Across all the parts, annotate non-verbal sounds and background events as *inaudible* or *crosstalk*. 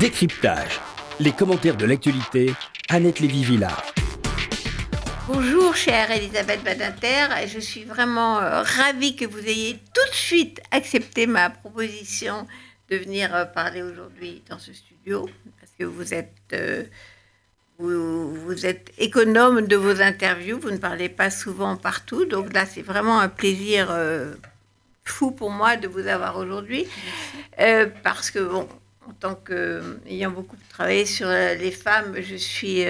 Décryptage. Les commentaires de l'actualité. Annette Lévy-Villard. Bonjour chère Elisabeth Badinter, je suis vraiment euh, ravie que vous ayez tout de suite accepté ma proposition de venir euh, parler aujourd'hui dans ce studio, parce que vous êtes, euh, vous, vous êtes économe de vos interviews, vous ne parlez pas souvent partout, donc là c'est vraiment un plaisir fou pour moi de vous avoir aujourd'hui, parce que bon, en tant qu'ayant beaucoup travaillé sur les femmes, je suis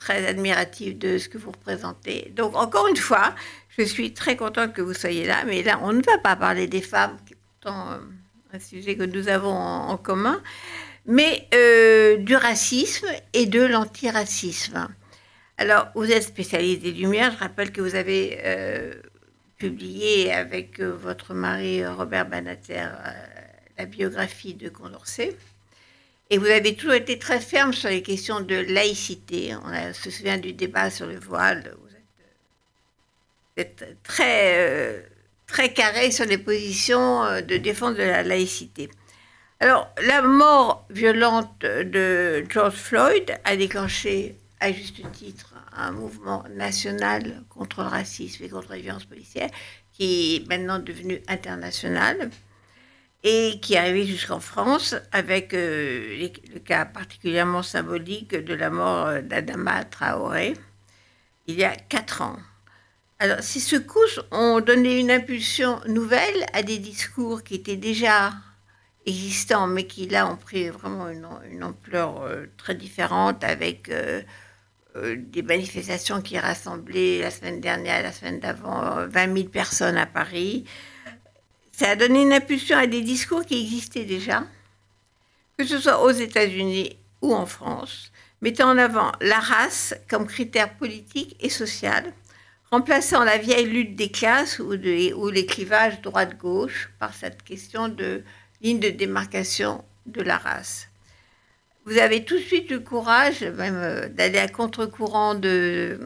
très admirative de ce que vous représentez. Donc, encore une fois, je suis très contente que vous soyez là, mais là, on ne va pas parler des femmes, qui est pourtant euh, un sujet que nous avons en, commun, mais euh, du racisme et de l'antiracisme. Alors, vous êtes spécialiste des Lumières. Je rappelle que vous avez euh, publié avec votre mari Robert Banater la biographie de Condorcet. Et vous avez toujours été très ferme sur les questions de laïcité. On se souvient du débat sur le voile. Vous êtes, euh, très, euh, très carré sur les positions euh, de défense de la laïcité. Alors, la mort violente de George Floyd a déclenché, à juste titre, un mouvement national contre le racisme et contre les violences policières, qui est maintenant devenu international et qui arrivé jusqu'en France avec euh, le cas particulièrement symbolique de la mort euh, d'Adama Traoré il y a quatre ans. Alors, ces secousses ont donné une impulsion nouvelle à des discours qui étaient déjà existants, mais qui là ont pris vraiment une, ampleur euh, très différente avec des manifestations qui rassemblaient la semaine dernière, la semaine d'avant, 20 000 personnes à Paris. Ça a donné une impulsion à des discours qui existaient déjà, que ce soit aux États-Unis ou en France, mettant en avant la race comme critère politique et social, remplaçant la vieille lutte des classes ou, les clivages droite-gauche par cette question de ligne de démarcation de la race. Vous avez tout de suite le courage même euh, d'aller à contre-courant de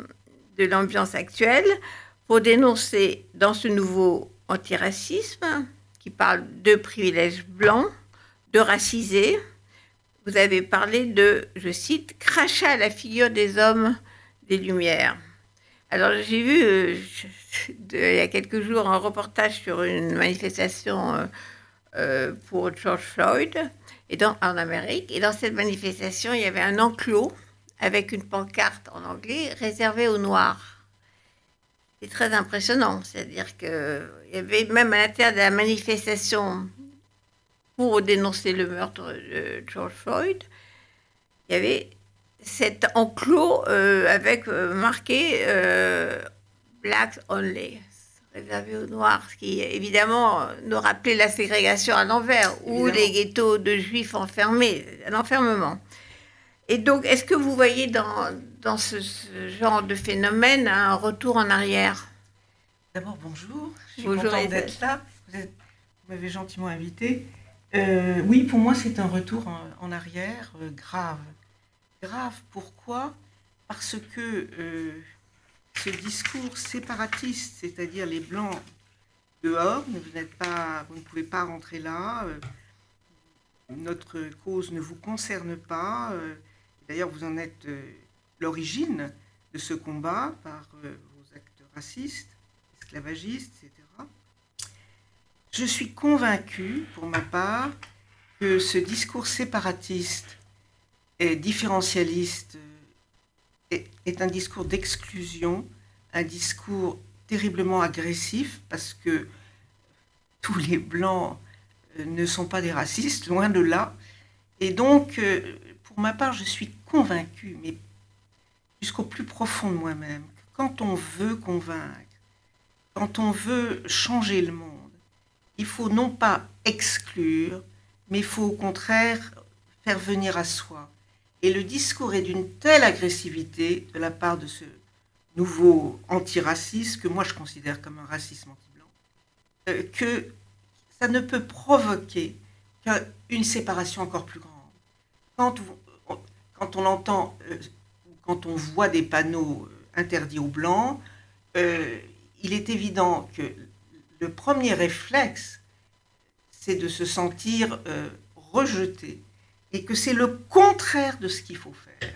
l'ambiance actuelle pour dénoncer dans ce nouveau antiracisme, qui parle de privilèges blancs, de racisés. Vous avez parlé de, je cite, crachat à la figure des hommes des Lumières. Alors j'ai vu euh, *laughs* il y a quelques jours un reportage sur une manifestation euh, euh, pour George Floyd et dans, en Amérique. Et dans cette manifestation, il y avait un enclos avec une pancarte en anglais réservée aux Noirs c'est très impressionnant. C'est-à-dire qu'il y avait même à l'intérieur de la manifestation pour dénoncer le meurtre de George Floyd, il y avait cet enclos euh, avec euh, marqué euh, Blacks Only, réservé aux Noirs, ce qui évidemment nous rappelait la ségrégation à l'envers, ou les ghettos de juifs enfermés, l'enfermement. Et donc, est-ce que vous voyez dans, dans ce, genre de phénomène un retour en arrière D'abord, bonjour. Je suis contente d'être là. Vous, m'avez gentiment invité. Euh, oui, pour moi, c'est un retour en, arrière euh, grave. Grave, pourquoi? Parce que euh, ce discours séparatiste, c'est-à-dire les Blancs dehors, vous, n'êtes pas, vous ne pouvez pas rentrer là, notre cause ne vous concerne pas. D'ailleurs, vous en êtes l'origine de ce combat par euh, vos actes racistes, esclavagistes, etc. Je suis convaincue, pour ma part, que ce discours séparatiste et différentialiste euh, est, un discours d'exclusion, un discours terriblement agressif, parce que tous les blancs euh, ne sont pas des racistes, loin de là. Et donc, pour ma part, je suis convaincue, mais jusqu'au plus profond de moi-même, quand on veut convaincre, quand on veut changer le monde, il faut non pas exclure, mais il faut au contraire faire venir à soi. Et le discours est d'une telle agressivité de la part de ce nouveau antiracisme, que moi je considère comme un racisme anti-blanc, euh, que ça ne peut provoquer qu'une séparation encore plus grande. Quand, quand on entend euh, quand on voit des panneaux euh, interdits aux blancs, euh, il est évident que le premier réflexe, c'est de se sentir euh, rejeté. et que c'est le contraire de ce qu'il faut faire.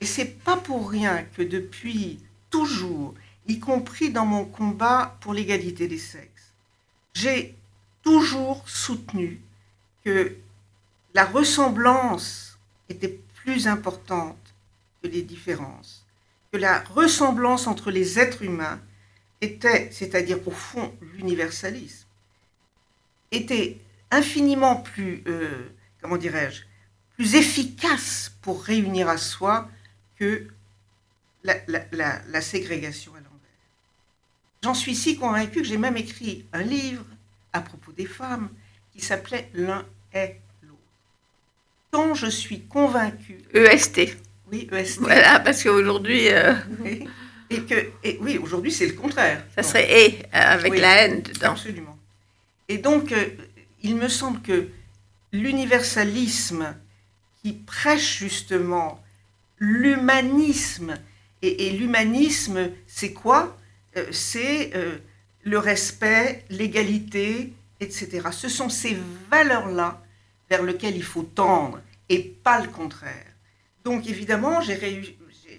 Et c'est pas pour rien que depuis toujours, y compris dans mon combat pour l'égalité des sexes, j'ai toujours soutenu que la ressemblance était plus importante que les différences, que la ressemblance entre les êtres humains était, c'est-à-dire au fond l'universalisme, était infiniment plus, euh, comment dirais-je, plus efficace pour réunir à soi que la, la ségrégation à l'envers. J'en suis si convaincue que j'ai même écrit un livre à propos des femmes qui s'appelait L'un est l'autre. Tant je suis convaincue. EST. Oui, EST. Voilà, parce qu'aujourd'hui. Euh, et que, et oui, aujourd'hui, c'est le contraire. Ça serait et avec la haine dedans. Absolument. Et donc, euh, il me semble que l'universalisme qui prêche justement l'humanisme, et, l'humanisme, c'est quoi? Euh, C'est le respect, l'égalité, etc. Ce sont ces valeurs-là vers lesquelles il faut tendre et pas le contraire. Donc évidemment, j'ai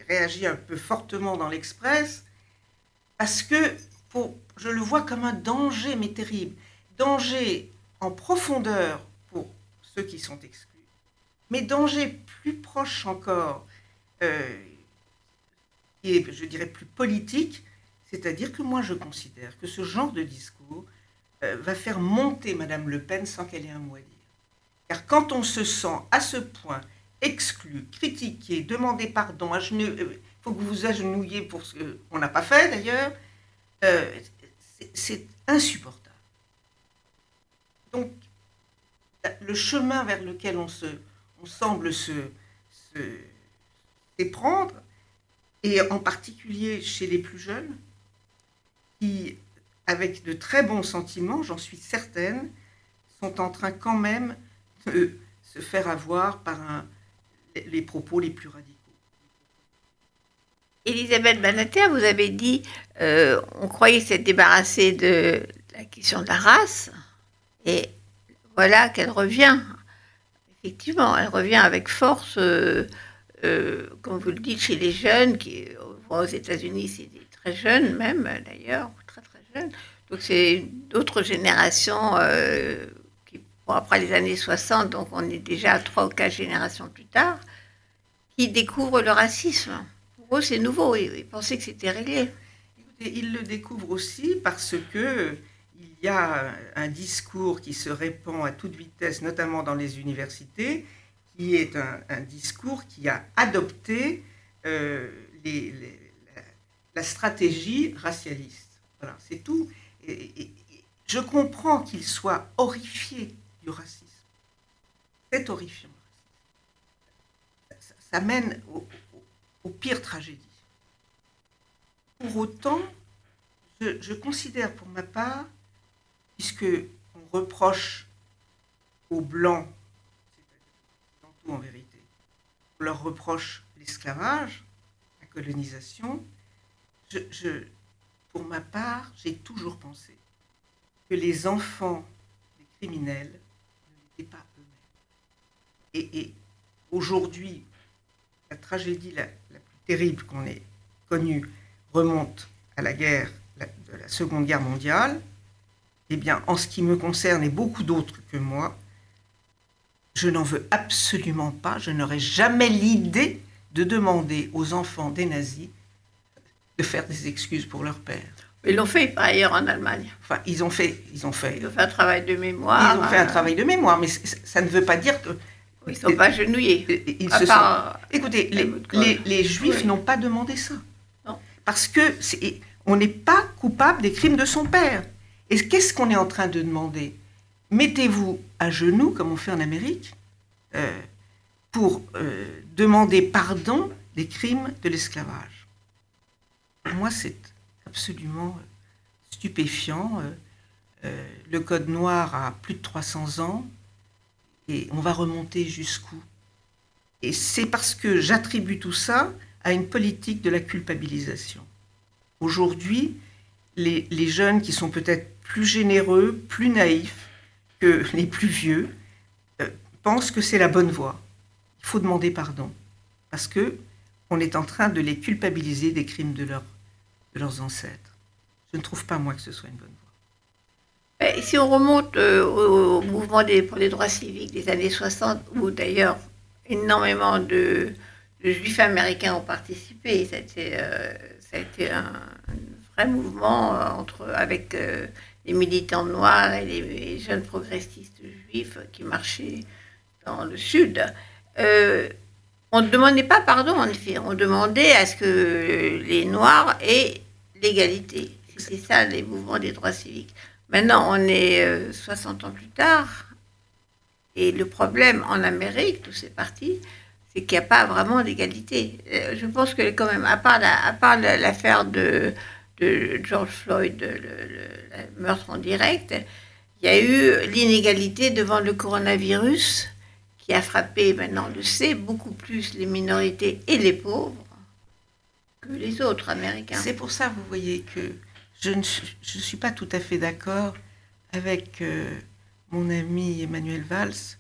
réagi un peu fortement dans l'Express parce que je le vois comme un danger, mais terrible. Danger en profondeur pour ceux qui sont exclus, mais danger plus proche encore, euh, et je dirais plus politique, c'est-à-dire que moi, je considère que ce genre de discours euh, va faire monter Madame Le Pen sans qu'elle ait un mot à dire. Car quand on se sent à ce point exclu, critiqué, demandé pardon, il euh, faut que vous vous agenouillez pour ce qu'on n'a pas fait d'ailleurs, euh, c'est insupportable. Donc, le chemin vers lequel on, se, semble se, se prendre, et en particulier chez les plus jeunes, qui, avec de très bons sentiments, j'en suis certaine, sont en train quand même de se faire avoir par un, les propos les plus radicaux. Elisabeth Banater, vous avez dit, euh, on croyait s'être débarrassé de la question de la race, et voilà qu'elle revient. Effectivement, elle revient avec force, euh, euh, comme vous le dites, chez les jeunes, qui aux États-Unis, c'est très jeune même d'ailleurs, très très jeune. Donc c'est d'autres générations après les années 60, donc on est déjà trois ou quatre générations plus tard, qui découvrent le racisme. Pour eux, c'est nouveau. Ils, pensaient que c'était réglé. Ils le découvrent aussi parce que il y a un discours qui se répand à toute vitesse, notamment dans les universités, qui est un, discours qui a adopté euh, la stratégie racialiste. Voilà, c'est tout. Je comprends qu'il soit horrifié du racisme. C'est horrifiant. Ça, mène aux pires tragédies. Pour autant, je, considère pour ma part, puisque on reproche aux blancs, c'est-à-dire en vérité, on leur reproche l'esclavage, la colonisation, pour ma part, j'ai toujours pensé que les enfants des criminels n'étaient pas eux-mêmes. Et, aujourd'hui, la tragédie la, plus terrible qu'on ait connue remonte à la guerre de la Seconde Guerre mondiale. Eh bien, en ce qui me concerne et beaucoup d'autres que moi, je n'en veux absolument pas. Je n'aurais jamais l'idée de demander aux enfants des nazis de faire des excuses pour leur père. Ils l'ont fait par ailleurs en Allemagne. Enfin, ils ont fait, ils ont fait. Ils ont fait un travail de mémoire. Ils ont fait un travail de mémoire, mais ça ne veut pas dire que. Ils ne sont pas genouillés. Ils se sont... Écoutez, les, les, Juifs n'ont pas demandé ça. Non. Parce que on n'est pas coupable des crimes de son père. Et qu'est-ce qu'on est en train de demander? Mettez-vous à genoux, comme on fait en Amérique, euh, pour euh, demander pardon des crimes de l'esclavage. Moi, c'est absolument stupéfiant. Euh, euh, le code noir a plus de 300 ans et on va remonter jusqu'où? Et c'est parce que j'attribue tout ça à une politique de la culpabilisation. Aujourd'hui, les, jeunes qui sont peut-être plus généreux, plus naïfs que *laughs* les plus vieux, euh, pensent que c'est la bonne voie. il faut demander pardon. Parce que on est en train de les culpabiliser des crimes de, de leurs ancêtres. Je ne trouve pas, moi, que ce soit une bonne voie. si on remonte euh, au, mouvement pour les droits civiques des années 60, où d'ailleurs énormément de, juifs américains ont participé, ça a été, euh, ça a été un, vrai mouvement euh, entre, avec les militants noirs et les, jeunes progressistes juifs qui marchaient dans le sud. On ne demandait pas pardon, en effet. On demandait à ce que les Noirs aient l'égalité. C'est ça, les mouvements des droits civiques. Maintenant, on est 60 euh, ans plus tard. Et le problème en Amérique, tous ces partis, c'est qu'il n'y a pas vraiment d'égalité. Euh, je pense que quand même, à part, l'affaire de, de, George Floyd, le, meurtre en direct, il y a eu l'inégalité devant le coronavirus qui a frappé, maintenant le sait, beaucoup plus les minorités et les pauvres que les autres Américains. C'est pour ça, vous voyez, que je ne suis pas tout à fait d'accord avec euh, mon ami Emmanuel Valls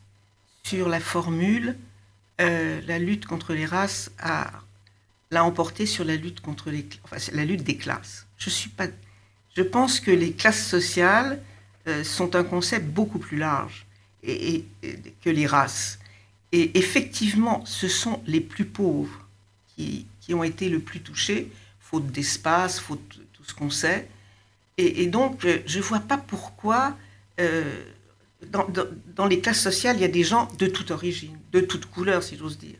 sur la formule euh, la lutte contre les races a l'a emporté sur la lutte contre les enfin, la lutte des classes. Je suis pas je pense que les classes sociales euh, sont un concept beaucoup plus large et, que les races. Et effectivement, ce sont les plus pauvres qui, qui ont été le plus touchés, faute d'espace, faute de tout ce qu'on sait. Et, donc, euh, je ne vois pas pourquoi, euh, dans, dans, les classes sociales, il y a des gens de toute origine, de toute couleur, si j'ose dire.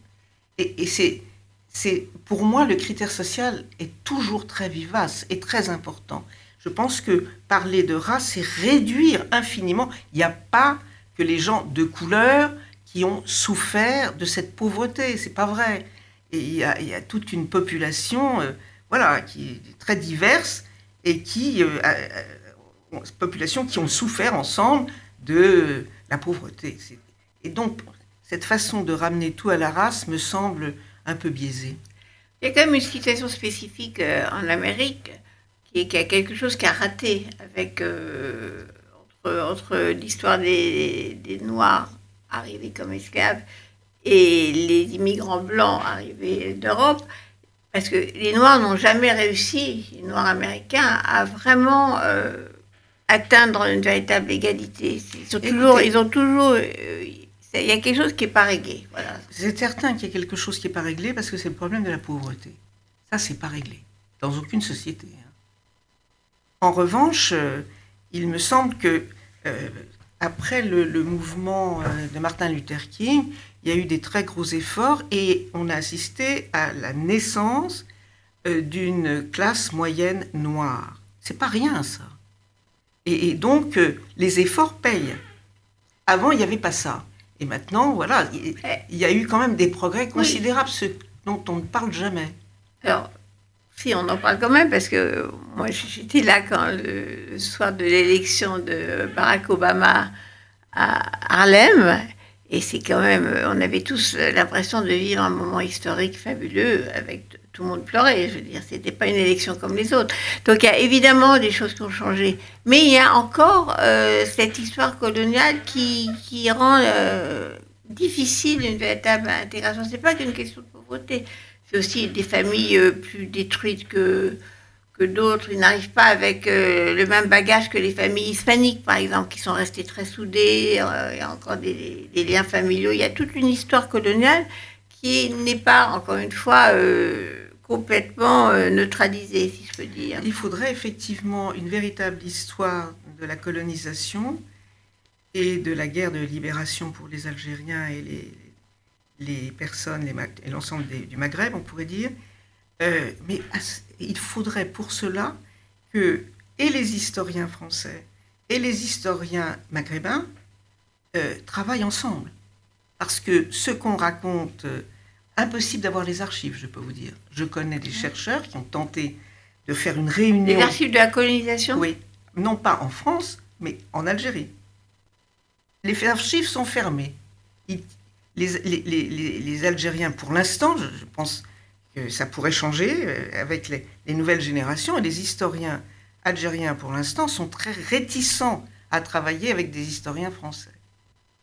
Et, et c'est, c'est, pour moi, le critère social est toujours très vivace et très important. Je pense que parler de race, c'est réduire infiniment. Il n'y a pas que les gens de couleur qui ont souffert de cette pauvreté. C'est pas vrai. Et il y, a, toute une population, euh, voilà, qui est très diverse et qui, euh, euh, population qui ont souffert ensemble de la pauvreté. Et donc, cette façon de ramener tout à la race me semble un peu biaisée. Il y a quand même une situation spécifique en Amérique qui est, qui a quelque chose qui a raté avec entre, l'histoire des, Noirs arrivés comme esclaves et les immigrants blancs arrivés d'Europe, parce que les Noirs n'ont jamais réussi, les Noirs américains, à vraiment euh, atteindre une véritable égalité. Ils, toujours, ils ont toujours... Euh, il y a quelque chose qui n'est pas réglé. Voilà. C'est certain qu'il y a quelque chose qui n'est pas réglé parce que c'est le problème de la pauvreté. Ça, c'est pas réglé dans aucune société. Hein. En revanche, euh, il me semble que euh, après le, mouvement euh, de Martin Luther King, il y a eu des très gros efforts et on a assisté à la naissance euh, d'une classe moyenne noire. C'est pas rien ça. Et, donc les efforts payent. Avant il n'y avait pas ça. Et maintenant voilà, il, y a eu quand même des progrès considérables, ce dont on ne parle jamais. Alors on en parle quand même parce que moi j'étais là quand le soir de l'élection de Barack Obama à Harlem. Et c'est quand même, on avait tous l'impression de vivre un moment historique fabuleux avec tout le monde pleurait. Je veux dire, c'était pas une élection comme les autres. Donc il y a évidemment des choses qui ont changé. Mais il y a encore euh, cette histoire coloniale qui, qui rend euh, difficile une véritable intégration. C'est pas qu'une question de pauvreté aussi des familles euh, plus détruites que, que d'autres. Ils n'arrivent pas avec euh, le même bagage que les familles hispaniques, par exemple, qui sont restées très soudées. Euh, il y a encore des, liens familiaux. Il y a toute une histoire coloniale qui n'est pas, encore une fois, complètement neutralisée, si je peux dire. Il faudrait effectivement une véritable histoire de la colonisation et de la guerre de libération pour les Algériens et les, les personnes et l'ensemble du Maghreb, on pourrait dire. Euh, mais il faudrait pour cela que et les historiens français et les historiens maghrébins euh, travaillent ensemble. Parce que ce qu'on raconte, euh, impossible d'avoir les archives, je peux vous dire. Je connais des chercheurs qui ont tenté de faire une réunion. Les archives de la colonisation? Oui, non pas en France, mais en Algérie. Les archives sont fermées les, Algériens, pour l'instant, je, pense que ça pourrait changer euh, avec les, nouvelles générations, et les historiens algériens, pour l'instant, sont très réticents à travailler avec des historiens français,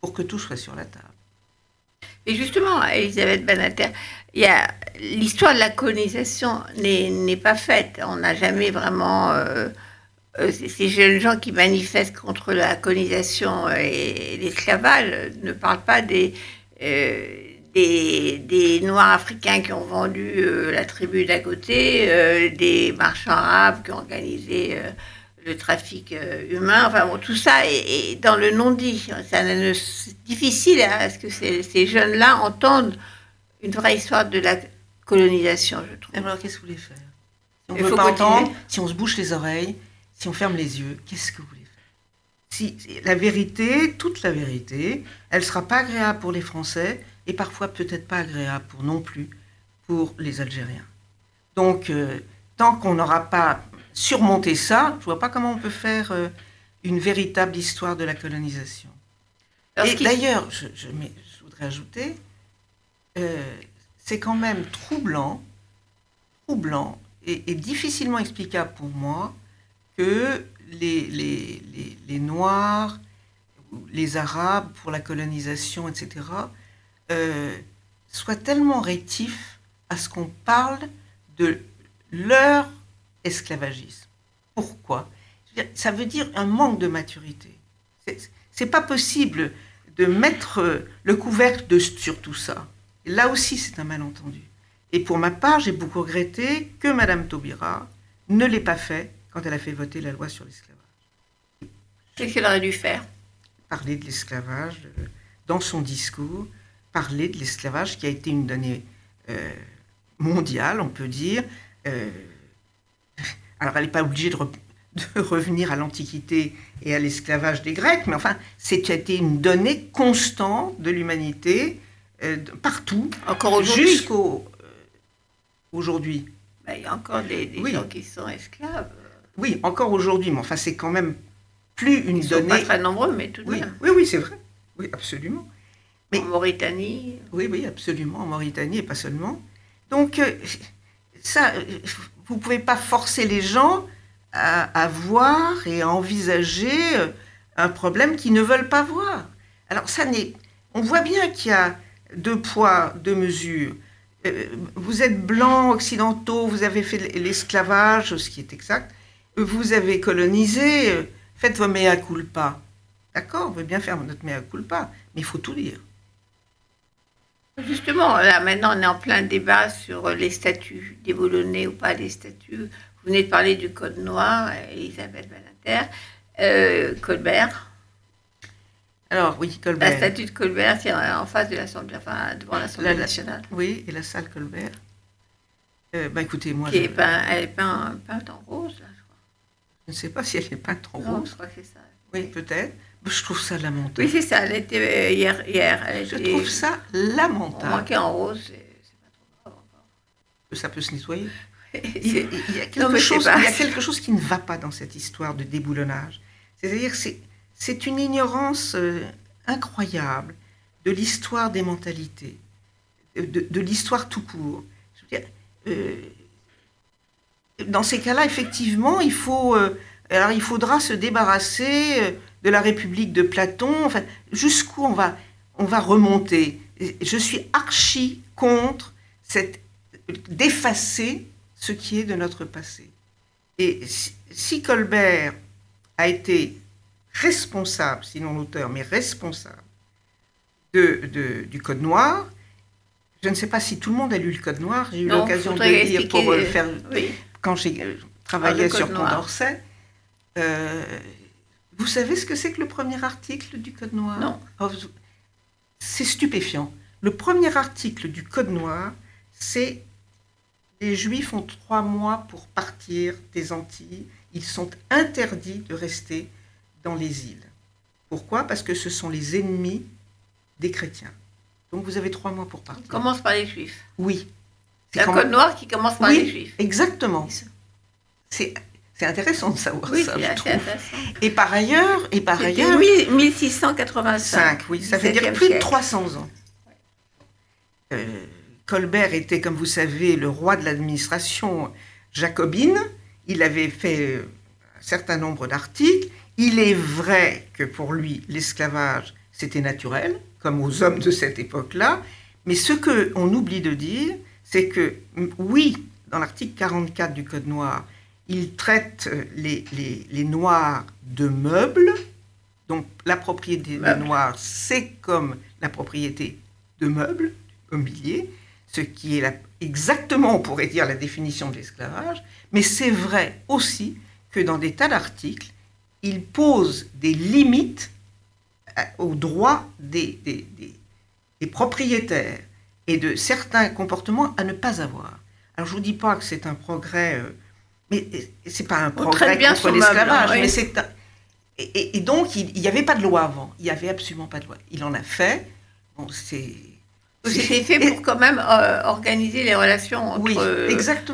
pour que tout soit sur la table. Et justement, Elisabeth Banater, il y a l'histoire de la colonisation n'est pas faite. On n'a jamais vraiment euh, euh, ces jeunes gens qui manifestent contre la colonisation et l'esclavage ne parlent pas des, des, des, Noirs africains qui ont vendu la tribu d'à côté, des marchands arabes qui ont organisé le trafic humain, enfin bon, tout ça est, dans le non-dit. C'est difficile à ce que ces, ces jeunes-là entendent une vraie histoire de la colonisation, je trouve. Alors, qu'est-ce que vous voulez faire? Si on ne veut pas entendre, si on se bouche les oreilles, si on ferme les yeux, qu'est-ce que vous voulez faire si, La vérité, toute la vérité, elle ne sera pas agréable pour les Français et parfois peut-être pas agréable pour non plus pour les Algériens. Donc, euh, tant qu'on n'aura pas surmonté ça, je ne vois pas comment on peut faire euh, une véritable histoire de la colonisation. et d'ailleurs, je, je, voudrais ajouter, euh, c'est quand même troublant, troublant et, difficilement explicable pour moi que les, Noirs, les Arabes pour la colonisation, etc., euh, soient tellement rétifs à ce qu'on parle de leur esclavagisme. Pourquoi? Ça veut dire un manque de maturité. C'est pas possible de mettre le couvercle de, sur tout ça. Là aussi, c'est un malentendu. Et pour ma part, j'ai beaucoup regretté que Mme Taubira ne l'ait pas fait quand elle a fait voter la loi sur l'esclavage. Qu'est-ce qu'elle aurait dû faire? Parler de l'esclavage euh, dans son discours, parler de l'esclavage qui a été une donnée euh, mondiale, on peut dire. Euh, alors, elle n'est pas obligée de, de, revenir à l'Antiquité et à l'esclavage des Grecs, mais enfin, c'était une donnée constante de l'humanité partout, encore aujourd'hui? Jusqu'au aujourd'hui. Ben, il y a encore des, gens qui sont esclaves. Oui, encore aujourd'hui, mais enfin, c'est quand même plus une Ils donnée. Sont pas très nombreux, mais tout de oui. même. Oui, oui, c'est vrai. Oui, absolument. Mais, en Mauritanie. Oui, oui, absolument, en Mauritanie et pas seulement. Donc, euh, ça, vous ne pouvez pas forcer les gens à, à, voir et à envisager un problème qu'ils ne veulent pas voir. Alors, ça n'est. On voit bien qu'il y a deux poids, deux mesures. Euh, vous êtes blancs, occidentaux, vous avez fait l'esclavage, ce qui est exact. Vous avez colonisé, faites vos mea culpa. D'accord, on veut bien faire notre mea culpa, mais il faut tout dire. Justement, là maintenant on est en plein débat sur les statuts, déboulonnés ou pas les statuts. Vous venez de parler du Code noir, Elisabeth Banater, euh, Colbert. Alors, oui, Colbert. La statue de Colbert, c'est en face de l'Assemblée, enfin, devant l'Assemblée nationale. Oui, et la salle Colbert. Euh, bah, écoutez, moi. Qui est peint, elle est peinte, en rose, là, je. Je ne sais pas si elle est peinte en non, rose. je crois que c'est ça. Oui, peut-être. Je trouve ça lamentable. Oui, c'est ça. Elle était euh, hier. hier elle je trouve ça lamentable. Manquer en rose, c'est pas trop grave encore. Ça peut se nettoyer. *laughs* il, y a, il, y a quelque chose, il y a quelque chose qui ne va pas dans cette histoire de déboulonnage. C'est-à-dire, c'est c'est une ignorance euh, incroyable de l'histoire des mentalités, de, l'histoire tout court. Euh, dans ces cas-là, effectivement, il, faut, euh, alors il faudra se débarrasser de la République de Platon. Enfin, jusqu'où on va, on va remonter? Je suis archi contre cette d'effacer ce qui est de notre passé. Et si Colbert a été responsable, sinon l'auteur, mais responsable de, du Code noir. Je ne sais pas si tout le monde a lu le Code noir. J'ai eu l'occasion de le lire pour euh, faire quand j'ai euh, travaillé ah, sur Condorcet. Euh, vous savez ce que c'est que le premier article du Code noir? Non. Oh, c'est stupéfiant. Le premier article du Code noir, c'est les Juifs ont trois mois pour partir des Antilles. Ils sont interdits de rester dans les îles. Pourquoi? Parce que ce sont les ennemis des chrétiens. Donc vous avez trois mois pour partir. commence par les juifs. Oui. C'est un code noir qui commence par les juifs. Exactement. C'est intéressant de savoir oui, ça, je trouve. Et par ailleurs, et par ailleurs, 1685. oui, ça veut dire plus de 300 ans. Euh, Colbert était, comme vous savez, le roi de l'administration jacobine. Il avait fait un certain nombre d'articles. Il est vrai que pour lui, l'esclavage, c'était naturel. comme aux hommes de cette époque-là. Mais ce qu'on oublie de dire, c'est que oui, dans l'article 44 du Code noir, il traite les, les, noirs de meubles. Donc la propriété des noirs, c'est comme la propriété de meubles, mobilier, ce qui est exactement, on pourrait dire, la définition de l'esclavage. Mais c'est vrai aussi que dans des tas d'articles, il pose des limites euh, aux droits des, des, propriétaires et de certains comportements à ne pas avoir. Alors je vous dis pas que c'est un progrès, euh, mais c'est pas un progrès contre l'esclavage, mais c'est et, donc il n'y avait pas de loi avant, il n'y avait absolument pas de loi. Il en a fait. Bon, c'est c'était fait pour quand même euh, organiser les relations entre euh,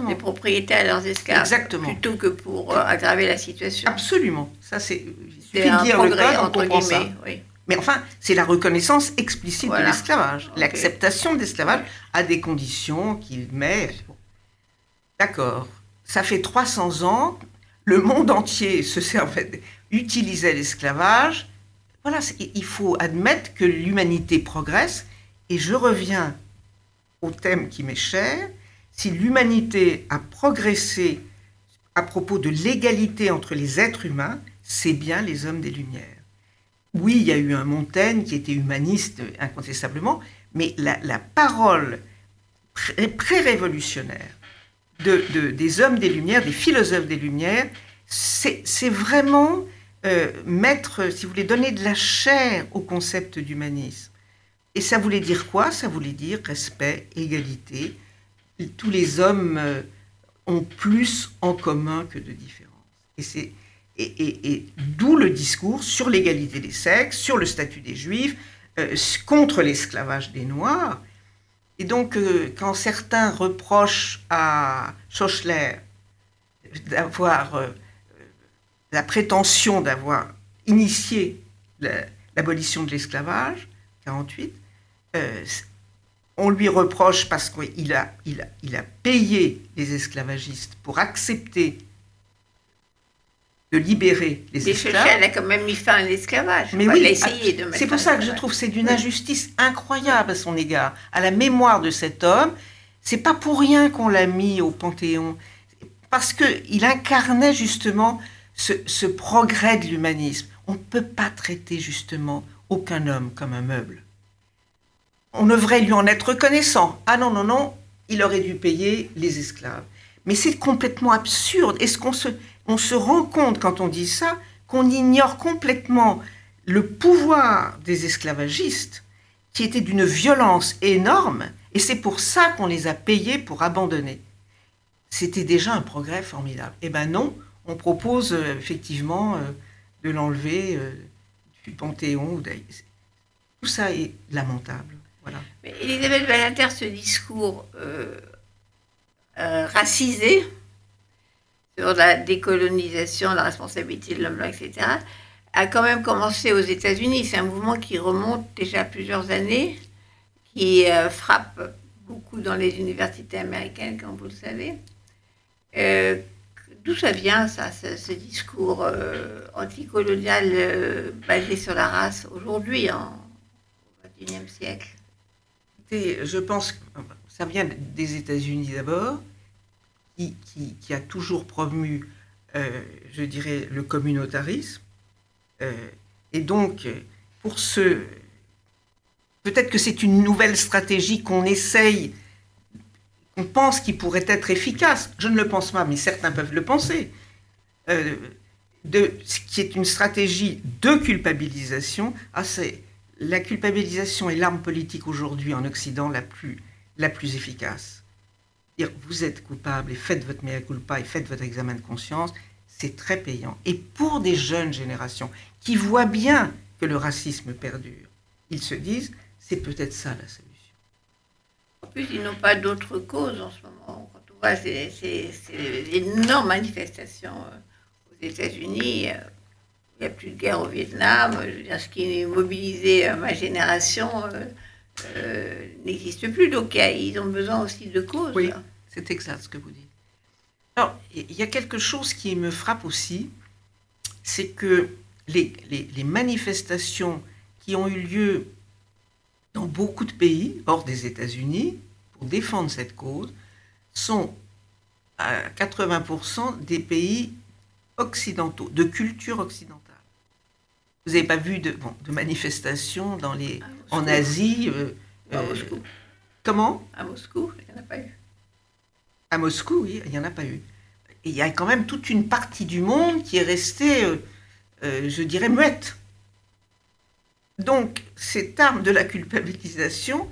les propriétaires et leurs esclaves, exactement. plutôt que pour euh, aggraver la situation. Absolument. Ça, c'est. Il un dire progrès, le code, entre guillemets, Oui. Mais enfin, c'est la reconnaissance explicite de l'esclavage, l'acceptation de l'esclavage à des conditions qu'il met. D'accord. Ça fait 300 ans, le monde entier se servait, utilisait l'esclavage. Voilà, il faut admettre que l'humanité progresse et je reviens au thème qui m'est cher. Si l'humanité a progressé à propos de l'égalité entre les êtres humains, c'est bien les hommes des Lumières. Oui, il y a eu un Montaigne qui était humaniste incontestablement, mais la, parole pré-révolutionnaire de, des hommes des Lumières, des philosophes des Lumières, c'est vraiment euh, mettre, si vous voulez, donner de la chair au concept d'humanisme. Et ça voulait dire quoi? Ça voulait dire respect, égalité. Tous les hommes euh, ont plus en commun que de différences. Et, c'est, et, d'où le discours sur l'égalité des sexes, sur le statut des juifs, euh, contre l'esclavage des Noirs. Et donc, euh, quand certains reprochent à Schochler d'avoir la prétention d'avoir initié l'abolition de l'esclavage, 48, euh, on lui reproche parce qu'il a, il a, il a payé les esclavagistes pour accepter de libérer les esclaves. elle a quand même mis fin à l'esclavage. Mais oui, essayé c'est pour ça que je trouve c'est d'une injustice incroyable à son égard, à la mémoire de cet homme. C'est pas pour rien qu'on l'a mis au Panthéon, parce qu'il incarnait justement ce, ce progrès de l'humanisme. On ne peut pas traiter justement aucun homme comme un meuble on devrait lui en être reconnaissant. Ah non, non, non, il aurait dû payer les esclaves. Mais c'est complètement absurde. Est-ce qu'on se, on se rend compte quand on dit ça qu'on ignore complètement le pouvoir des esclavagistes, qui était d'une violence énorme, et c'est pour ça qu'on les a payés pour abandonner. C'était déjà un progrès formidable. Eh bien non, on propose euh, effectivement euh, de l'enlever euh, du Panthéon. Tout ça est lamentable. Elisabeth Badinter, ce discours racisé sur la décolonisation, la responsabilité de l'homme blanc, etc., a quand même commencé aux États-Unis. C'est un mouvement qui remonte déjà plusieurs années, qui euh, frappe beaucoup dans les universités américaines, comme vous le savez. D'où ça vient, ça, ce, discours anticolonial basé sur la race aujourd'hui, au XXIe siècle? Je pense que ça vient des États-Unis d'abord, qui, a toujours promu, euh, je dirais, le communautarisme. Euh, et donc, pour ce... Peut-être que c'est une nouvelle stratégie qu'on essaye, qu'on pense qui pourrait être efficace. Je ne le pense pas, mais certains peuvent le penser. Euh, de, ce qui est une stratégie de culpabilisation. Ah, c'est la culpabilisation est l'arme politique aujourd'hui en Occident la plus, la plus efficace. Dire vous êtes coupable et faites votre mea culpa et faites votre examen de conscience, c'est très payant. Et pour des jeunes générations qui voient bien que le racisme perdure, ils se disent c'est peut-être ça la solution. En plus, ils n'ont pas d'autre cause en ce moment. Quand on voit ces, ces énormes manifestations euh, aux États-Unis, euh, il n'y a plus de guerre au Vietnam. ce qui mobilisait euh, ma génération euh, n'existe plus. Donc ils ont besoin aussi de causes. Oui, c'est exact ce que vous dites. Alors, il y a quelque chose qui me frappe aussi, c'est que les, les, manifestations qui ont eu lieu dans beaucoup de pays, hors des États-Unis, pour défendre cette cause, sont à 80% des pays occidentaux, de culture occidentale. Vous n'avez pas vu de, de manifestations dans les, en Asie euh, À euh, Moscou. Comment? À Moscou, il n'y en a pas eu. À Moscou, oui, il n'y en a pas eu. Et il y a quand même toute une partie du monde qui est restée, euh, je dirais, muette. Donc, cette arme de la culpabilisation,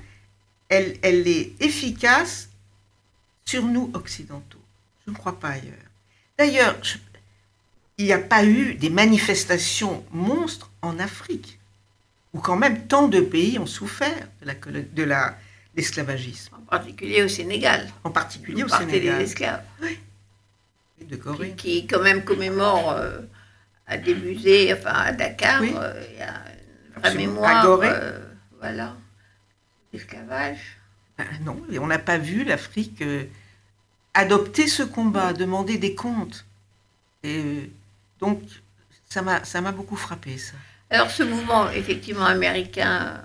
elle, elle est efficace sur nous occidentaux. Je ne crois pas ailleurs. D'ailleurs, il n'y a pas eu des manifestations monstres en Afrique, où quand même tant de pays ont souffert de la l'esclavagisme. En particulier au Sénégal. En particulier au Sénégal. des esclaves. Oui. Et de Corée. Qui, quand même commémore euh, à des musées, enfin à Dakar, euh, il y a une vraie mémoire. Euh, voilà. L'esclavage. Ben non, et on n'a pas vu l'Afrique adopter ce combat, demander des comptes. Et donc, ça m'a beaucoup frappé, ça. Alors, ce mouvement, effectivement, américain,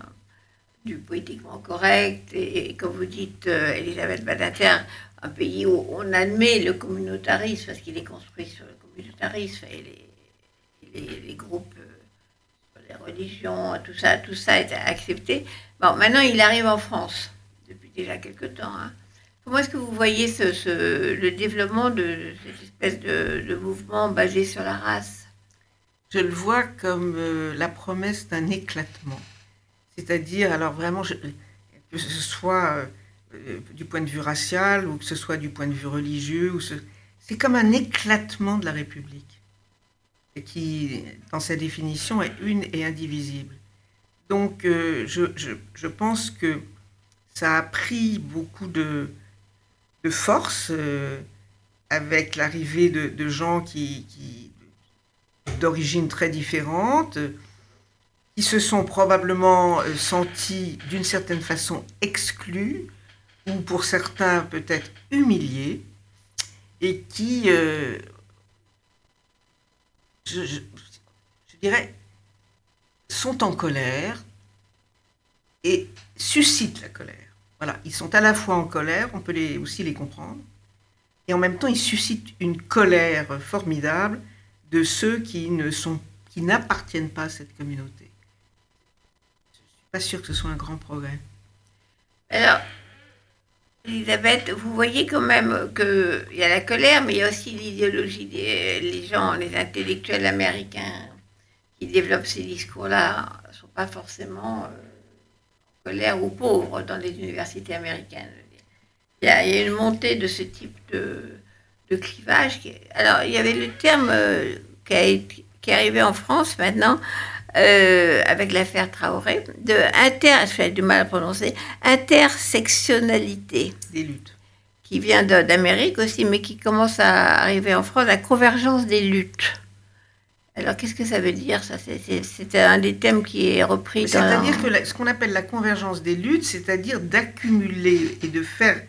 du politiquement correct, et, comme vous dites, euh, Elisabeth Badinter, un pays où on admet le communautarisme, parce qu'il est construit sur le communautarisme, et les, les, groupes, euh, les religions, tout ça, tout ça est accepté. Bon, maintenant, il arrive en France, depuis déjà quelques temps. Hein. Comment est-ce que vous voyez ce, le développement de cette espèce de, mouvement basé sur la race? Je le vois comme euh, la promesse d'un éclatement. C'est-à-dire, alors vraiment, que ce soit euh, euh, du point de vue racial ou que ce soit du point de vue religieux, c'est comme un éclatement de la République, qui, dans sa définition, est une et indivisible. Donc, je, pense que ça a pris beaucoup de, force avec l'arrivée de, gens qui, d'origine très différente, qui se sont probablement euh, sentis d'une certaine façon exclus, ou pour certains peut-être humiliés, et qui, euh, je, dirais, sont en colère et suscitent la colère. Voilà, ils sont à la fois en colère, on peut aussi les comprendre, et en même temps ils suscitent une colère formidable de ceux qui ne sont, qui n'appartiennent pas à cette communauté. Je suis pas sûre que ce soit un grand progrès. Alors, Elisabeth, vous voyez quand même qu'il y a la colère, mais il y a aussi l'idéologie des gens, les intellectuels américains qui développent ces discours-là, ne sont pas forcément... Euh, colère ou pauvres dans les universités américaines. Il y, a, une montée de ce type de, de clivage. alors, il y avait le terme euh, qui, qui, est arrivé en France maintenant, euh, avec l'affaire Traoré, de inter, j'ai du mal à prononcer, intersectionnalité. Des luttes. Qui vient d'Amérique aussi, mais qui commence à arriver en France, la convergence des luttes. Alors, qu'est-ce que ça veut dire ça? C'est un des thèmes qui est repris. C'est-à-dire que ce qu'on appelle la convergence des luttes, c'est-à-dire d'accumuler et de faire,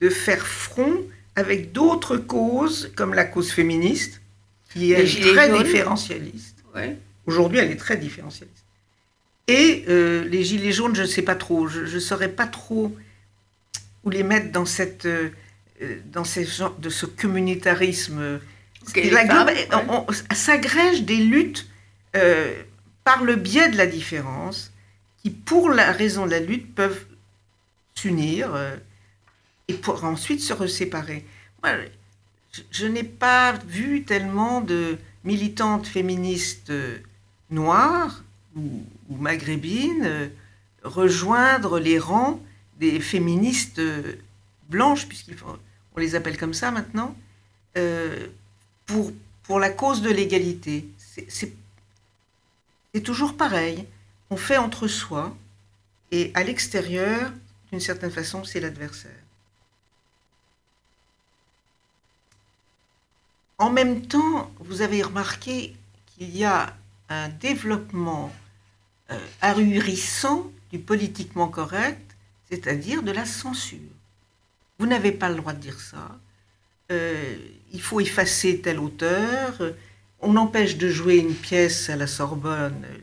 de faire front avec d'autres causes, comme la cause féministe, qui est très différentialiste. Aujourd'hui, elle est très différentialiste. Et euh, les gilets jaunes, je ne sais pas trop, je ne saurais pas trop où les mettre dans, cette, euh, dans ces de ce communautarisme. S'agrège des luttes euh, par le biais de la différence, qui, pour la raison de la lutte, peuvent s'unir et pour ensuite se séparer. Moi, je, n'ai pas vu tellement de militantes féministes euh, noires ou, maghrébines rejoindre les rangs des féministes blanches, puisqu'on les appelle comme ça maintenant, pour, pour la cause de l'égalité. C'est toujours pareil. On fait entre soi et à l'extérieur, d'une certaine façon, c'est l'adversaire. En même temps, vous avez remarqué qu'il y a un développement euh, ahurissant du politiquement correct, c'est-à-dire de la censure. Vous n'avez pas le droit de dire ça. Euh, il faut effacer tel auteur, on empêche de jouer une pièce à la Sorbonne, euh,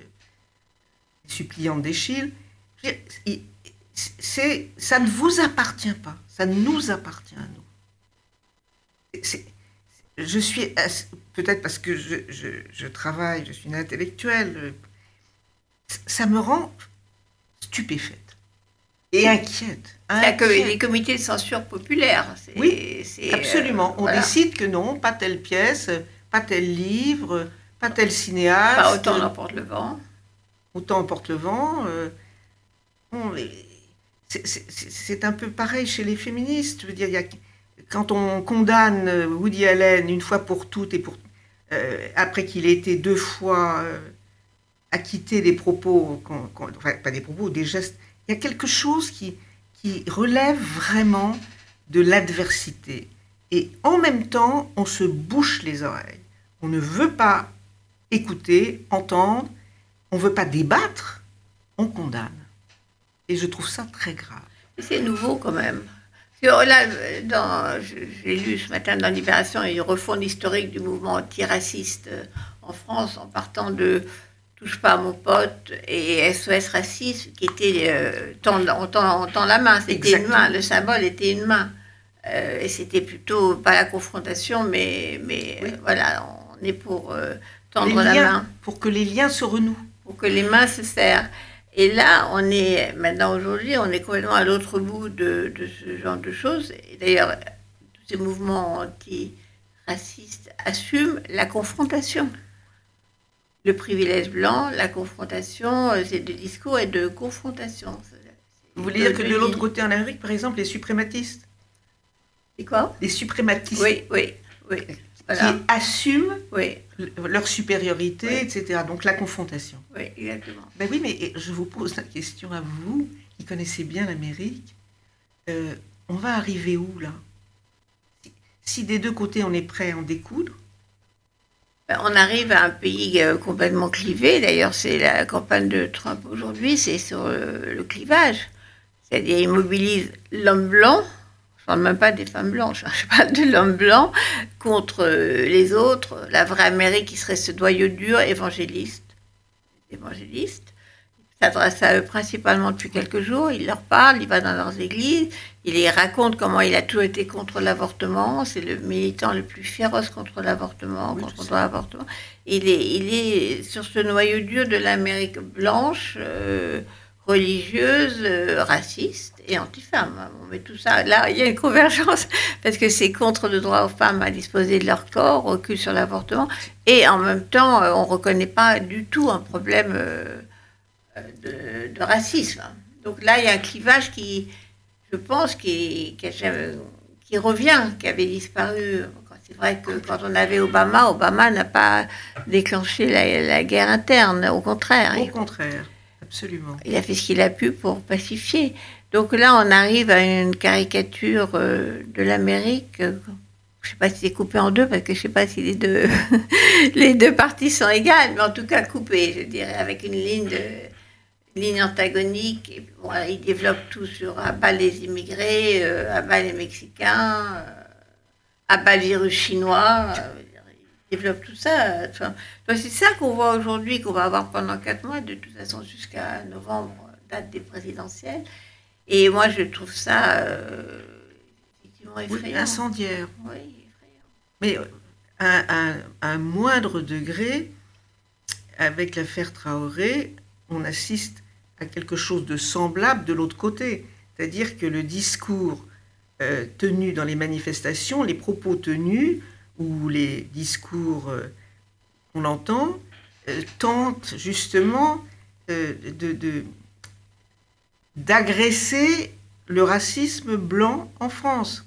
suppliante ça ne vous appartient pas, ça nous appartient à nous. Je suis, peut-être parce que je, je, travaille, je suis une intellectuelle, ça me rend stupéfaite et inquiète. a Que les comités de censure populaire. Oui, absolument. On décide que non, pas telle pièce, pas tel livre, pas tel cinéaste. Pas autant n'emporte le vent. Autant emporte le vent. Euh, c'est un peu pareil chez les féministes. Je veux dire, y a, quand on condamne Woody Allen une fois pour toutes et euh, après qu'il ait été deux fois euh, acquitté des propos, enfin pas des propos, des gestes, il y a quelque chose qui, qui relève vraiment de l'adversité. Et en même temps, on se bouche les oreilles. On ne veut pas écouter, entendre, on ne veut pas débattre, on condamne. Et je trouve ça très grave. C'est nouveau quand même. Là, j'ai lu ce matin dans Libération une refonte historique du mouvement antiraciste euh, en France en partant de Touche pas à mon pote et SOS Racisme qui était euh, on, tend, la main, c'était une main, le symbole était une main. Euh, et c'était plutôt pas la confrontation, mais, mais voilà, on est pour tendre la main. Pour que les liens se renouent. Pour que les mains se serrent. Et là, on est, maintenant aujourd'hui, on est complètement à l'autre bout de, ce genre de choses. Et d'ailleurs, tous ces mouvements antiracistes assument la confrontation. Le privilège blanc, la confrontation, euh, c'est de discours et de confrontation. Vous voulez dire que de l'autre côté en Amérique, par exemple, les suprématistes C'est quoi? Les suprématistes. Oui, oui, oui qui assument leur supériorité, etc. Donc la confrontation. Oui, exactement. Ben oui, mais je vous pose la question à vous, qui connaissez bien l'Amérique. Euh, on va arriver où là? Si, des deux côtés on est prêt à en découdre? Ben, on arrive à un pays euh, complètement clivé. D'ailleurs, c'est la campagne de Trump aujourd'hui, c'est sur le, clivage. C'est-à-dire, il mobilise l'homme blanc, parle même pas des femmes blanches, hein. je parle de l'homme blanc contre euh, les autres, la vraie Amérique qui serait ce doyau dur évangéliste. Évangéliste. S'adresse à eux principalement depuis quelques jours, il leur parle, il va dans leurs églises, il les raconte comment il a toujours été contre l'avortement, c'est le militant le plus féroce contre l'avortement, contre l'avortement. Il est, il est sur ce noyau dur de l'Amérique blanche. Euh, religieuse, euh, raciste et anti-femme. On met tout ça. Là, il y a une convergence *laughs* parce que c'est contre le droit aux femmes à disposer de leur corps, recul sur l'avortement, et en même temps, euh, on ne reconnaît pas du tout un problème euh, de, racisme. Donc là, il y a un clivage qui, je pense, qui, qui, revient, qui avait disparu. C'est vrai que quand on avait Obama, Obama n'a pas déclenché la, la guerre interne, au contraire. Au contraire. Il a fait ce qu'il a pu pour pacifier. Donc là, on arrive à une caricature euh, de l'Amérique. Je ne sais pas si c'est coupé en deux, parce que je ne sais pas si les deux, *laughs* les deux parties sont égales, mais en tout cas coupé, je dirais, avec une ligne, de, ligne antagonique. Il développe tout sur à bas les immigrés, euh, à bas les Mexicains, euh, bas le virus chinois développe tout ça. c'est ça qu'on voit aujourd'hui, qu'on va avoir pendant quatre mois, de toute façon jusqu'à novembre, date des présidentielles. Et moi, je trouve ça euh, effectivement effrayant. incendiaire. Oui, effrayant. Mais à, un moindre degré, avec l'affaire Traoré, on assiste à quelque chose de semblable de l'autre côté. C'est-à-dire que le discours euh, tenu dans les manifestations, les propos tenus, ou les discours euh, qu'on entend euh, tentent justement euh, de, d'agresser le racisme blanc en France.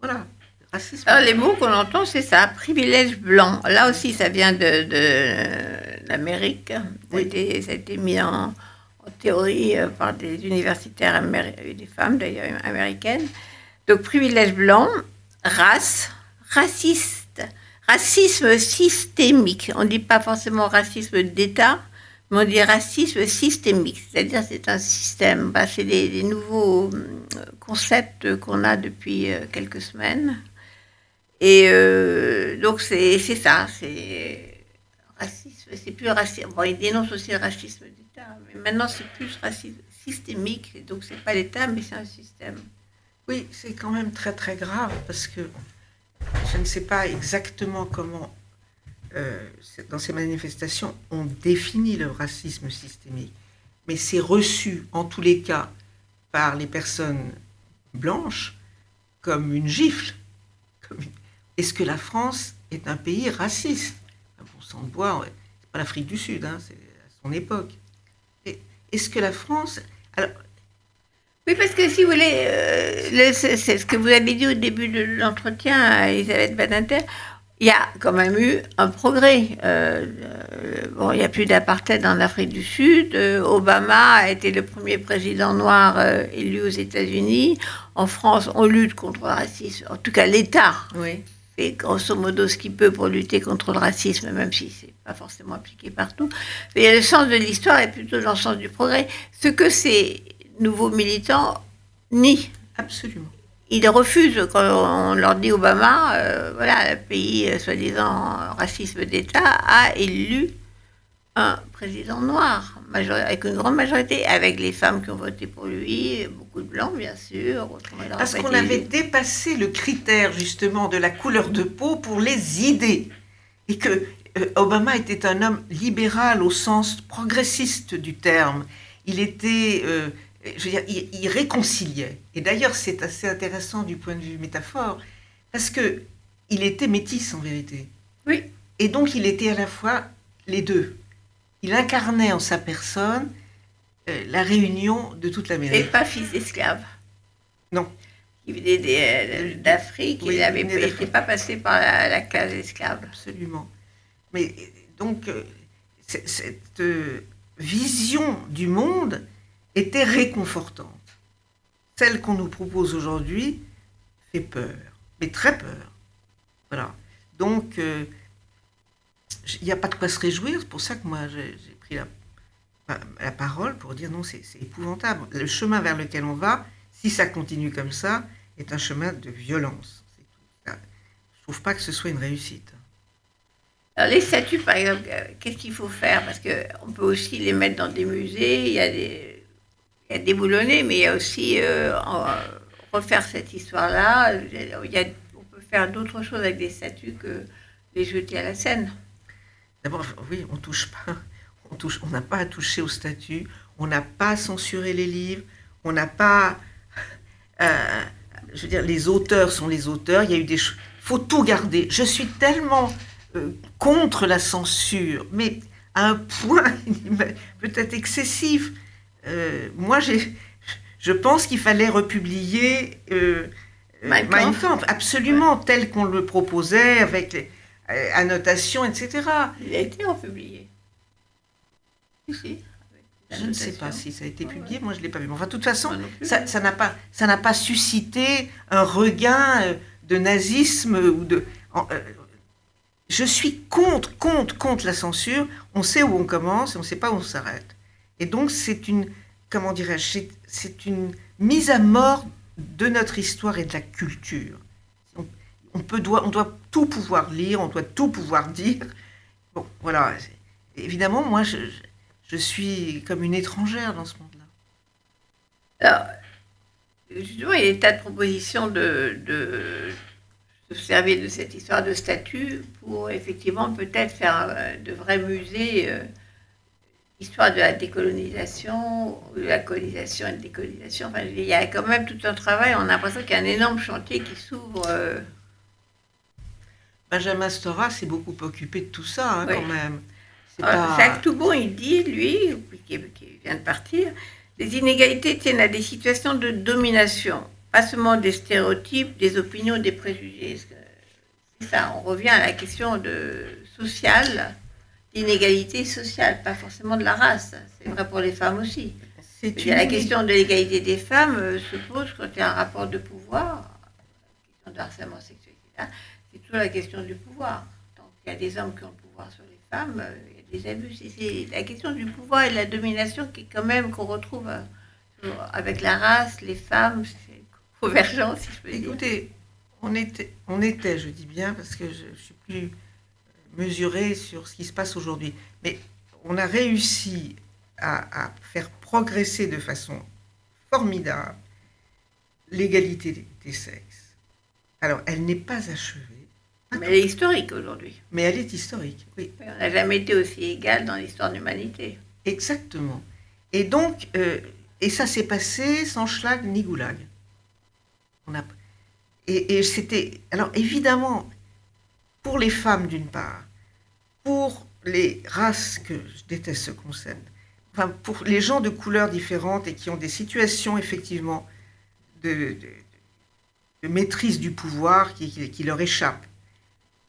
Voilà. Racisme Alors, les mots qu'on entend, c'est ça, privilège blanc. Là aussi, ça vient de, de l'Amérique. Ça, a été mis en, théorie par des universitaires, des femmes d'ailleurs américaines. Donc, privilège blanc, race, raciste racisme systémique. On ne dit pas forcément racisme d'État, mais on dit racisme systémique. C'est-à-dire c'est un système. Bah, c'est des, nouveaux euh, concepts qu'on a depuis euh, quelques semaines. Et euh, donc c'est ça, c'est racisme. C'est plus racisme. Bon, il dénonce aussi le racisme d'État, mais maintenant c'est plus racisme systémique. Donc c'est pas l'État, mais c'est un système. Oui, c'est quand même très très grave parce que je ne sais pas exactement comment, euh, dans ces manifestations, on définit le racisme systémique. Mais c'est reçu, en tous les cas, par les personnes blanches comme une gifle. Est-ce que la France est un pays raciste? Bon sang de bois, c'est pas l'Afrique du Sud, hein, c'est à son époque. Est-ce que la France... oui, parce que si vous voulez, euh, c'est ce que vous avez dit au début de l'entretien à Elisabeth Badinter, il y a quand même eu un progrès. Euh, euh, bon, il n'y a plus d'apartheid en Afrique du Sud. Obama a été le premier président noir élu aux États-Unis. En France, on lutte contre le racisme. En tout cas, l'État oui. fait grosso modo ce qu'il peut pour lutter contre le racisme, même si c'est pas forcément appliqué partout. Mais le sens de l'histoire est plutôt dans le sens du progrès. Ce que c'est nouveaux militants nient. Absolument. Ils refusent quand on leur dit Obama, euh, voilà, le pays euh, soi-disant racisme d'État a élu un président noir, avec une grande majorité, avec les femmes qui ont voté pour lui, beaucoup de blancs bien sûr. Parce qu'on avait dépassé le critère justement de la couleur de peau pour les idées. Et que euh, Obama était un homme libéral au sens progressiste du terme. Il était je veux dire, il, réconciliait. Et d'ailleurs, c'est assez intéressant du point de vue métaphore, parce que il était métis en vérité. Oui. Et donc, il était à la fois les deux. Il incarnait en sa personne euh, la réunion de toute l'Amérique. Et pas fils d'esclave. Non. Il venait euh, d'Afrique, il n'était pas passé par la, case esclave. Absolument. Mais donc, euh, cette vision du monde était réconfortante. Celle qu'on nous propose aujourd'hui fait peur, mais très peur. Voilà. Donc, euh, il n'y a pas de quoi se réjouir. C'est pour ça que moi, j'ai pris la, parole pour dire non, c'est épouvantable. Le chemin vers lequel on va, si ça continue comme ça, est un chemin de violence. Je ne trouve pas que ce soit une réussite. Alors les statues, par exemple, euh, qu'est-ce qu'il faut faire? Parce qu'on peut aussi les mettre dans des musées. Il y a des y déboulonner, mais il y a aussi euh, refaire cette histoire-là. on peut faire d'autres choses avec des statues que les jeter à la scène. D'abord, oui, on touche pas, on n'a pas à toucher aux statues, on n'a pas à censurer les livres, on n'a pas, euh, je veux dire, les auteurs sont les auteurs. Il y a eu des, faut tout garder. Je suis tellement euh, contre la censure, mais à un point *laughs* peut-être excessif. Euh, moi, je pense qu'il fallait republier euh, euh Mein Kampf, absolument, tel qu'on le proposait, avec les euh, annotations, etc. Il a été republié. Ici. Je ne sais pas si ça a été publié, moi je ne l'ai pas vu. Enfin, de toute façon, ça n'a pas, ça pas suscité un regain de nazisme ou de. je suis contre, contre, contre la censure. On sait où on commence et on ne sait pas où on s'arrête. Et donc, c'est une, comment dirais-je, c'est une mise à mort de notre histoire et de la culture. On, peut, doit, on doit tout pouvoir lire, on doit tout pouvoir dire. Bon, voilà. Évidemment, moi, je, je suis comme une étrangère dans ce monde-là. Alors, justement, il y a des tas de propositions de, de, de servir de cette histoire de statut pour effectivement peut-être faire euh, de vrais musées. Euh, histoire de la décolonisation, de la colonisation et de décolonisation. Enfin, il y a quand même tout un travail. On a l'impression qu'il y a un énorme chantier qui s'ouvre. Euh. Benjamin Stora s'est beaucoup occupé de tout ça, hein, quand même. Pas... Jacques Toubon, il dit, lui, qui, vient de partir, les inégalités tiennent à des situations de domination, pas seulement des stéréotypes, des opinions, des préjugés. C'est ça, on revient à la question de sociale l'inégalité sociale, pas forcément de la race. C'est vrai pour les femmes aussi. Il a la question de l'égalité des femmes euh, se pose quand il y a un rapport de pouvoir, la question de harcèlement sexuel, C'est toujours la question du pouvoir. Tant qu'il y a des hommes qui ont le pouvoir sur les femmes, euh, il y a des abus. C'est la question du pouvoir et de la domination qui, quand même, qu'on retrouve euh, avec la race, les femmes, c'est convergent, si je peux dire. Écoutez, on était, on était, je dis bien, parce que je ne suis plus mesurer sur ce qui se passe aujourd'hui. Mais on a réussi à, faire progresser de façon formidable l'égalité des sexes. Alors, elle n'est pas achevée. Mais elle est historique aujourd'hui. Mais elle est historique, oui. On n'a jamais été aussi égal dans l'histoire de l'humanité. Exactement. Et donc, euh, et ça s'est passé sans schlag ni goulag. On a, et, et c'était. Alors, évidemment, pour les femmes d'une part, pour les races que je déteste ce concept, enfin, pour les gens de couleurs différentes et qui ont des situations effectivement de, maîtrise du pouvoir qui, leur échappent,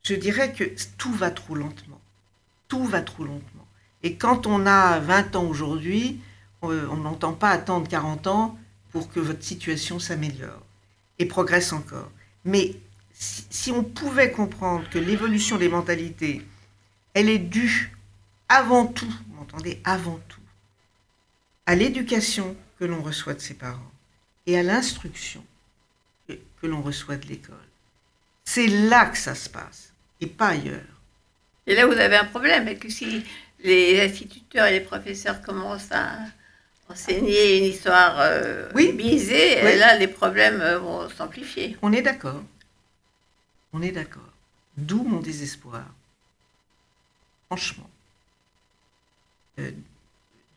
je dirais que tout va trop lentement. Tout va trop lentement. Et quand on a 20 ans aujourd'hui, on n'entend pas attendre 40 ans pour que votre situation s'améliore et progresse encore. Mais si, on pouvait comprendre que l'évolution des mentalités, elle est due avant tout, vous m'entendez, avant tout, à l'éducation que l'on reçoit de ses parents et à l'instruction que l'on reçoit de l'école. C'est là que ça se passe et pas ailleurs. Et là, vous avez un problème, que si les instituteurs et les professeurs commencent à enseigner une histoire euh, oui. biaisée, là, les problèmes euh, vont s'amplifier. On est d'accord. On est d'accord. D'où mon désespoir. Franchement. Euh,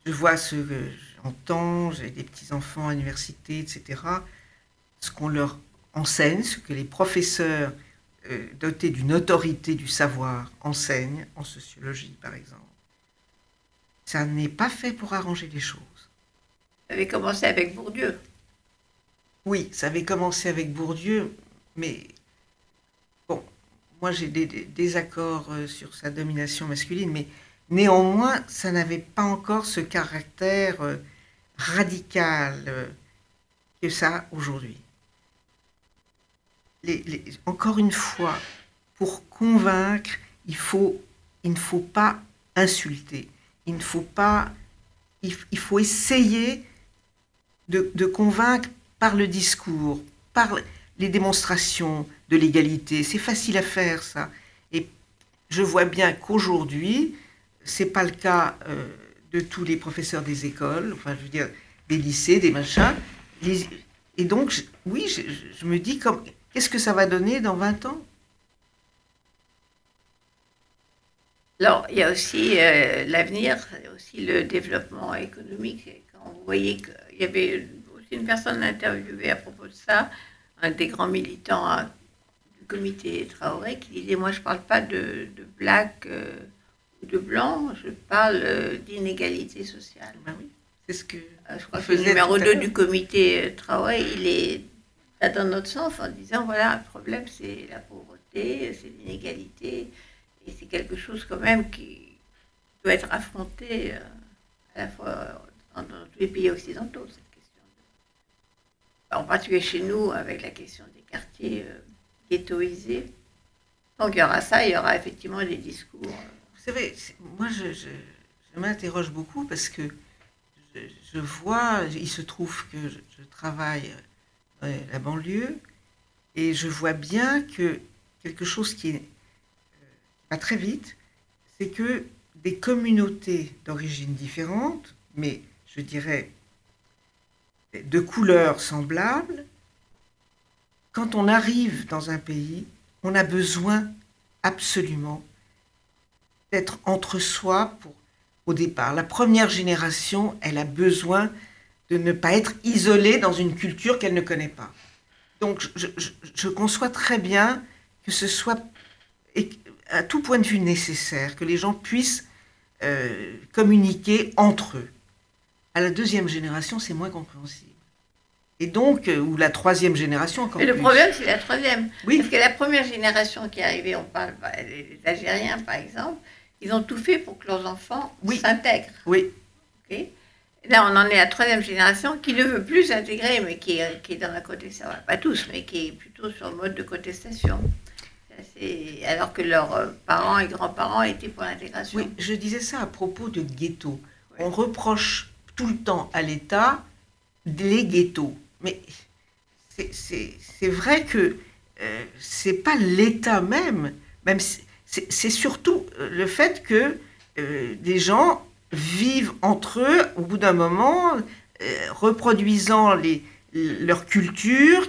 je vois ce que j'entends, j'ai des petits-enfants à l'université, etc. Ce qu'on leur enseigne, ce que les professeurs euh, dotés d'une autorité du savoir enseignent, en sociologie par exemple, ça n'est pas fait pour arranger les choses. Ça avait commencé avec Bourdieu. Oui, ça avait commencé avec Bourdieu, mais moi j'ai des, désaccords euh, sur sa domination masculine, mais néanmoins, ça n'avait pas encore ce caractère euh, radical euh, que ça aujourd'hui. encore une fois, pour convaincre, il, ne faut pas insulter, il ne faut pas, il, faut essayer de, convaincre par le discours, par les démonstrations de l'égalité. C'est facile à faire, ça. Et je vois bien qu'aujourd'hui, c'est pas le cas euh, de tous les professeurs des écoles, enfin, je veux dire, des lycées, des machins. et donc, oui, je, me dis, qu'est-ce que ça va donner dans 20 ans? Alors, il y a aussi euh, l'avenir, aussi le développement économique. Quand vous voyez qu'il y avait aussi une personne interviewée à propos de ça, un des grands militants comité Traoré qui disait Moi, je ne parle pas de, de black euh, ou de blanc, je parle euh, d'inégalité sociale. Ben oui, c'est ce que. Euh, je crois que le numéro 2 du comité Traoré, il est dans notre sens en disant Voilà, le problème, c'est la pauvreté, c'est l'inégalité, et c'est quelque chose quand même qui doit être affronté à la fois dans, dans tous les pays occidentaux en particulier chez nous, avec la question des quartiers ghettoisés. Donc il y aura ça, il y aura effectivement des discours. Vous savez, moi je, m'interroge beaucoup parce que je, vois, il se trouve que je, travaille dans la banlieue et je vois bien que quelque chose qui pas euh, très vite, c'est que des communautés d'origine différente, mais je dirais de couleurs semblables, quand on arrive dans un pays, on a besoin absolument d'être entre soi pour, au départ. La première génération, elle a besoin de ne pas être isolée dans une culture qu'elle ne connaît pas. Donc je, conçois très bien que ce soit à tout point de vue nécessaire, que les gens puissent euh, communiquer entre eux. À la deuxième génération, c'est moins compréhensible. Et donc, euh, ou la troisième génération encore Mais le problème, c'est la troisième. Oui. Parce que la première génération qui est arrivée, on parle bah, des Algériens par exemple, ils ont tout fait pour que leurs enfants s'intègrent. Oui. Là, on en est à la troisième génération qui ne veut plus s'intégrer, mais qui est, qui est dans la contestation. Pas tous, mais qui est plutôt sur le mode de contestation. Alors que leurs euh, parents et grands-parents étaient pour l'intégration. Oui, je disais ça à propos de ghetto. On reproche tout le temps à l'État les ghettos. Mais c'est vrai que euh, c'est pas l'État même, même c'est surtout euh, le fait que euh, des gens vivent entre eux au bout d'un moment, euh, reproduisant les, leur culture,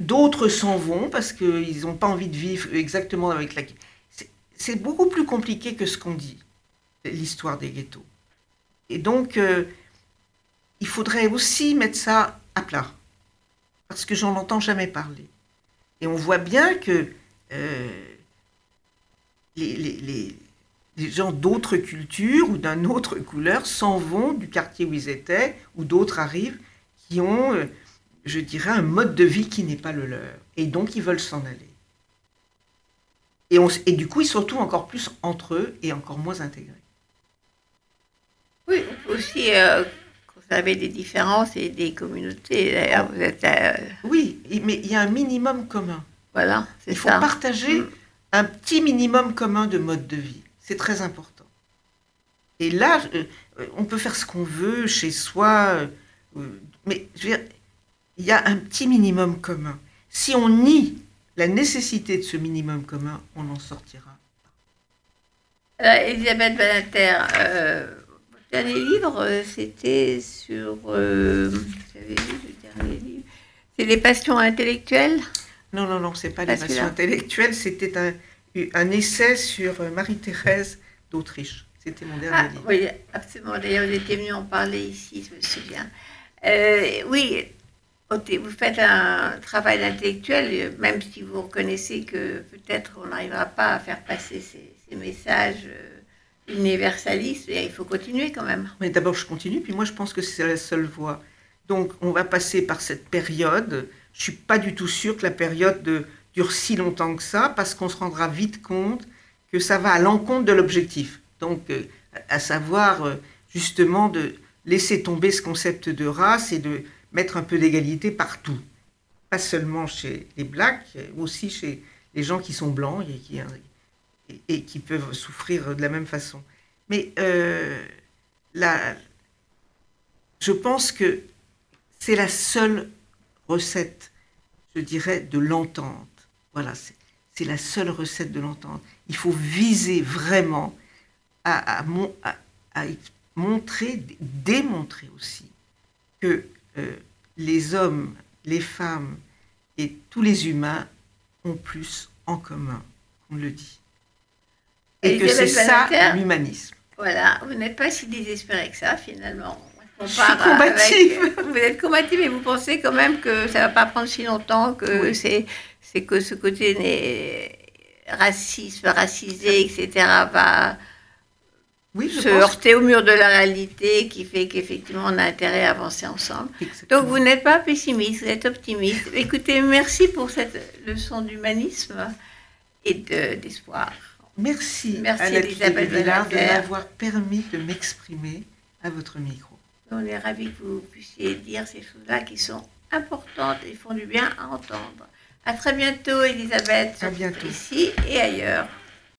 d'autres s'en vont parce qu'ils n'ont pas envie de vivre exactement avec la... C'est beaucoup plus compliqué que ce qu'on dit, l'histoire des ghettos. Et donc, il faudrait aussi mettre ça plat, parce que j'en entends jamais parler. Et on voit bien que euh, les, gens d'autres cultures ou d'une autre couleur s'en vont du quartier où ils étaient, ou d'autres arrivent qui ont, euh, je dirais, un mode de vie qui n'est pas le leur. Et donc, ils veulent s'en aller. Et, du coup, ils se retrouvent encore plus entre eux et encore moins intégrés. Oui, aussi euh, conserver des différences et des communautés. D'ailleurs, vous êtes. Euh, oui, mais il y a un minimum commun. Voilà, c'est ça. Il faut partager mm. un petit minimum commun de mode de vie. C'est très important. Et là, euh, on peut faire ce qu'on veut chez soi, mais je veux dire, il y a un petit minimum commun. Si on nie la nécessité de ce minimum commun, on n'en sortira pas. Elisabeth Banater, dernier livre, euh, c'était sur. Euh, vous avez lu le dernier livre? C'est Les passions intellectuelles? Non, non, non, c'est pas Les passions intellectuelles, c'était un, un, essai sur euh, Marie-Thérèse d'Autriche. C'était mon dernier ah, livre. Oui, absolument. D'ailleurs, vous étiez venu en parler ici, je me souviens. oui, vous faites un travail intellectuel, même si vous reconnaissez que peut-être on n'arrivera pas à faire passer ces, ces messages universaliste, il faut continuer quand même. Mais d'abord, je continue, puis moi, je pense que c'est la seule voie. Donc, on va passer par cette période. Je suis pas du tout sûre que la période de, dure si longtemps que ça, parce qu'on se rendra vite compte que ça va à l'encontre de l'objectif. Donc, euh, à savoir, euh, justement, de laisser tomber ce concept de race et de mettre un peu d'égalité partout. Pas seulement chez les blacks, aussi chez les gens qui sont blancs et qui, et, qui peuvent souffrir de la même façon. Mais euh, je pense que c'est la seule recette, je dirais, de l'entente. Voilà, c'est la seule recette de l'entente. Il faut viser vraiment à, montrer, démontrer aussi que euh, les hommes, les femmes et tous les humains ont plus en commun, on le dit. Et, que c'est ça l'humanisme. Voilà, vous n'êtes pas si désespéré que ça finalement. Je suis combative. vous êtes combative, mais vous pensez quand même que ça ne va pas prendre si longtemps, que c'est, c'est que ce côté racisme, racisé, etc., va oui, se heurter au mur de la réalité qui fait qu'effectivement on a intérêt à avancer ensemble. Donc vous n'êtes pas pessimiste, vous êtes optimiste. Écoutez, merci pour cette leçon d'humanisme et d'espoir. Merci, Merci à Elisabeth Villard de m'avoir permis de m'exprimer à votre micro. On est ravis que vous puissiez dire ces choses-là qui sont importantes et font du bien à entendre. À très bientôt, Elisabeth. À bientôt. Ici et ailleurs.